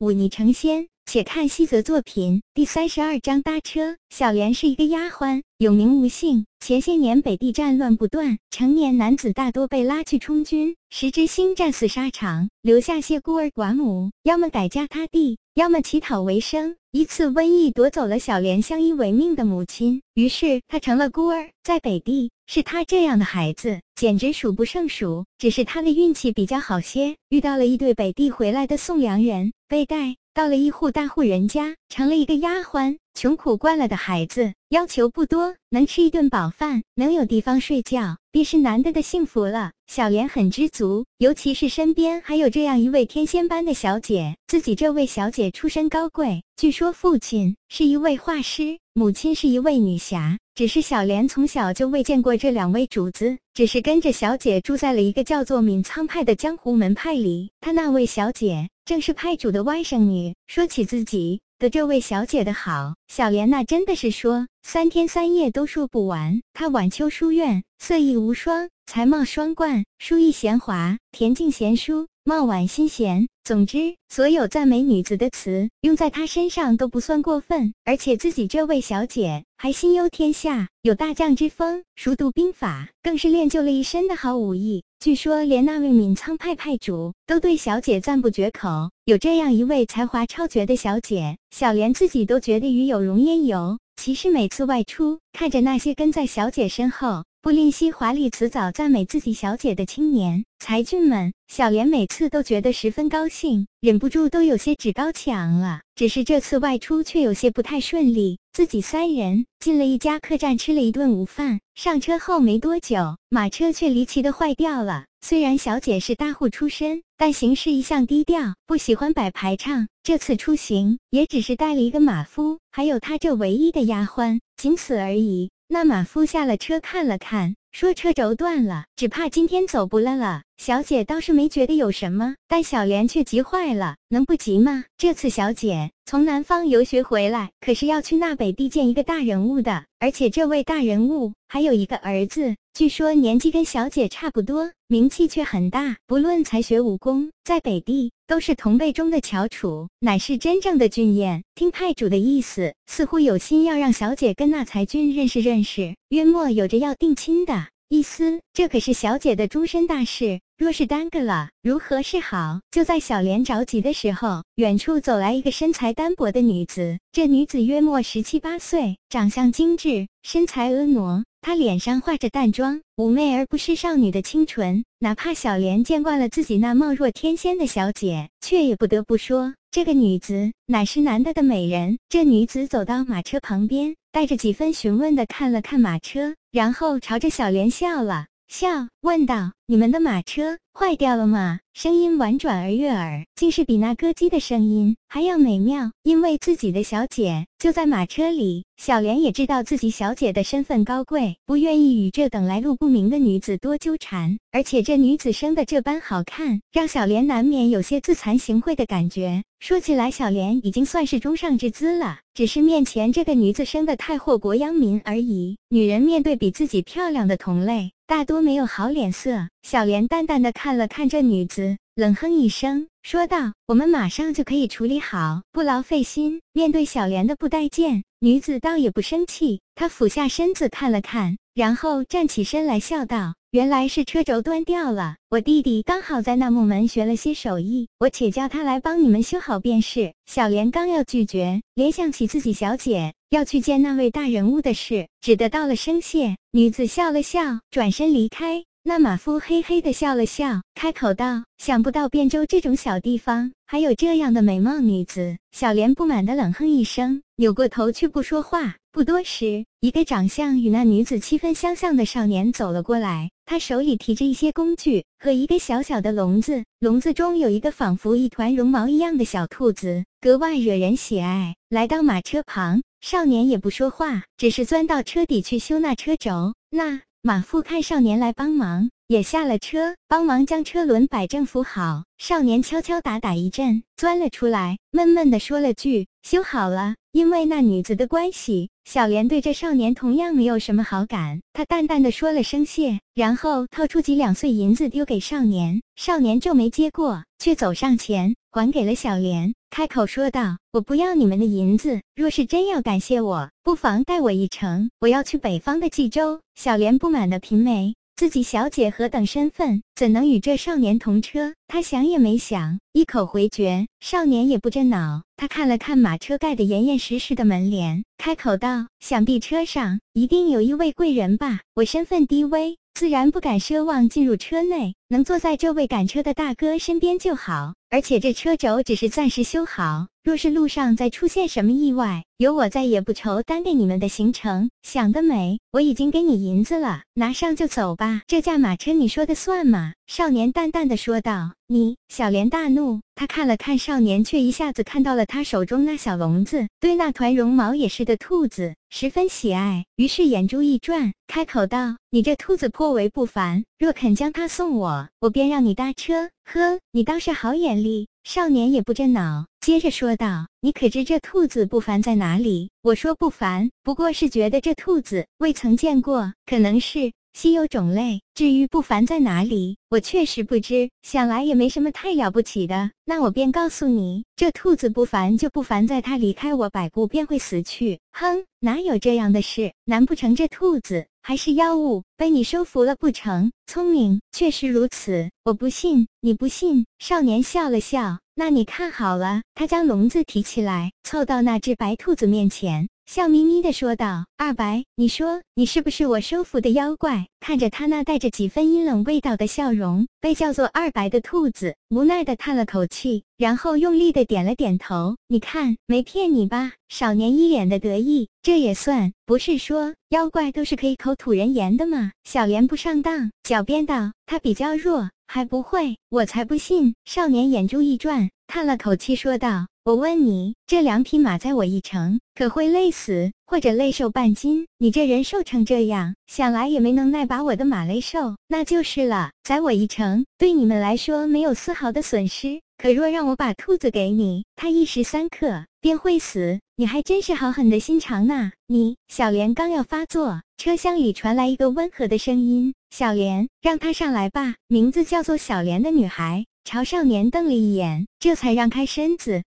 忤逆成仙。且看西泽作品第三十二章搭车。小莲是一个丫鬟，有名无姓。前些年北地战乱不断，成年男子大多被拉去充军，时之星战死沙场，留下些孤儿寡母，要么改嫁他地，要么乞讨为生。一次瘟疫夺走了小莲相依为命的母亲，于是她成了孤儿。在北地，是她这样的孩子简直数不胜数。只是她的运气比较好些，遇到了一对北地回来的送粮人，被带。到了一户大户人家，成了一个丫鬟。穷苦惯了的孩子，要求不多，能吃一顿饱饭，能有地方睡觉，便是难得的幸福了。小莲很知足，尤其是身边还有这样一位天仙般的小姐。自己这位小姐出身高贵，据说父亲是一位画师，母亲是一位女侠。只是小莲从小就未见过这两位主子，只是跟着小姐住在了一个叫做闵苍派的江湖门派里。她那位小姐正是派主的外甥女。说起自己。的这位小姐的好，小莲那真的是说三天三夜都说不完。她晚秋书院，色艺无双，才貌双冠，书艺娴华，恬静贤淑，貌婉心贤。总之，所有赞美女子的词用在她身上都不算过分。而且自己这位小姐还心忧天下，有大将之风，熟读兵法，更是练就了一身的好武艺。据说，连那位闵苍派派主都对小姐赞不绝口。有这样一位才华超绝的小姐，小莲自己都觉得与有容焉有。其实每次外出，看着那些跟在小姐身后不吝惜华丽辞藻赞美自己小姐的青年才俊们，小莲每次都觉得十分高兴，忍不住都有些趾高气昂了。只是这次外出却有些不太顺利。自己三人进了一家客栈，吃了一顿午饭。上车后没多久，马车却离奇的坏掉了。虽然小姐是大户出身，但行事一向低调，不喜欢摆排场。这次出行也只是带了一个马夫，还有她这唯一的丫鬟，仅此而已。那马夫下了车看了看。说车轴断了，只怕今天走不了了。小姐倒是没觉得有什么，但小莲却急坏了。能不急吗？这次小姐从南方游学回来，可是要去那北地见一个大人物的，而且这位大人物还有一个儿子，据说年纪跟小姐差不多，名气却很大。不论才学武功，在北地都是同辈中的翘楚，乃是真正的俊彦。听派主的意思，似乎有心要让小姐跟那才俊认识认识，约莫有着要定亲的。意思，这可是小姐的终身大事，若是耽搁了，如何是好？就在小莲着急的时候，远处走来一个身材单薄的女子。这女子约莫十七八岁，长相精致，身材婀娜。她脸上画着淡妆，妩媚而不失少女的清纯。哪怕小莲见惯了自己那貌若天仙的小姐，却也不得不说，这个女子乃是难得的美人。这女子走到马车旁边，带着几分询问的看了看马车。然后朝着小莲笑了笑，问道：“你们的马车坏掉了吗？”声音婉转而悦耳，竟是比那歌姬的声音还要美妙。因为自己的小姐就在马车里，小莲也知道自己小姐的身份高贵，不愿意与这等来路不明的女子多纠缠。而且这女子生的这般好看，让小莲难免有些自惭形秽的感觉。说起来，小莲已经算是中上之姿了，只是面前这个女子生的太祸国殃民而已。女人面对比自己漂亮的同类，大多没有好脸色。小莲淡淡的看了看这女子，冷哼一声，说道：“我们马上就可以处理好，不劳费心。”面对小莲的不待见，女子倒也不生气，她俯下身子看了看，然后站起身来，笑道。原来是车轴断掉了，我弟弟刚好在那木门学了些手艺，我且叫他来帮你们修好便是。小莲刚要拒绝，联想起自己小姐要去见那位大人物的事，只得道了声谢。女子笑了笑，转身离开。那马夫嘿嘿的笑了笑，开口道：“想不到汴州这种小地方还有这样的美貌女子。”小莲不满的冷哼一声，扭过头去不说话。不多时，一个长相与那女子七分相像的少年走了过来，他手里提着一些工具和一个小小的笼子，笼子中有一个仿佛一团绒毛一样的小兔子，格外惹人喜爱。来到马车旁，少年也不说话，只是钻到车底去修那车轴。那。马夫看少年来帮忙，也下了车，帮忙将车轮摆正扶好。少年敲敲打打一阵，钻了出来，闷闷地说了句：“修好了。”因为那女子的关系，小莲对这少年同样没有什么好感。她淡淡的说了声谢，然后掏出几两碎银子丢给少年。少年皱眉接过，却走上前还给了小莲。开口说道：“我不要你们的银子，若是真要感谢我，不妨带我一程。我要去北方的冀州。”小莲不满的平眉。自己小姐何等身份，怎能与这少年同车？他想也没想，一口回绝。少年也不震脑，他看了看马车盖的严严实实的门帘，开口道：“想必车上一定有一位贵人吧？我身份低微，自然不敢奢望进入车内，能坐在这位赶车的大哥身边就好。而且这车轴只是暂时修好，若是路上再出现什么意外，有我在，也不愁耽搁你们的行程。想得美！我已经给你银子了，拿上就走吧。这驾马车你说的算吗？”少年淡淡的说道。你小莲大怒，他看了看少年，却一下子看到了他手中那小笼子，对那团绒毛也是的兔子十分喜爱，于是眼珠一转，开口道：“你这兔子颇为不凡，若肯将它送我，我便让你搭车。”呵，你倒是好眼力。少年也不震脑，接着说道：“你可知这兔子不凡在哪里？我说不凡，不过是觉得这兔子未曾见过，可能是。”稀有种类，至于不凡在哪里，我确实不知。想来也没什么太了不起的。那我便告诉你，这兔子不凡就不凡在它离开我百步便会死去。哼，哪有这样的事？难不成这兔子还是妖物，被你收服了不成？聪明，确实如此。我不信，你不信？少年笑了笑。那你看好了。他将笼子提起来，凑到那只白兔子面前。笑眯眯地说道：“二白，你说你是不是我收服的妖怪？”看着他那带着几分阴冷味道的笑容，被叫做二白的兔子无奈地叹了口气，然后用力地点了点头。“你看，没骗你吧？”少年一脸的得意。这也算，不是说妖怪都是可以口吐人言的吗？小莲不上当，狡辩道：“他比较弱，还不会，我才不信。”少年眼珠一转，叹了口气说道。我问你，这两匹马载我一程，可会累死，或者累瘦半斤？你这人瘦成这样，想来也没能耐把我的马累瘦，那就是了。载我一程，对你们来说没有丝毫的损失。可若让我把兔子给你，它一时三刻便会死。你还真是好狠的心肠呐！你小莲刚要发作，车厢里传来一个温和的声音：“小莲，让她上来吧。”名字叫做小莲的女孩朝少年瞪了一眼，这才让开身子。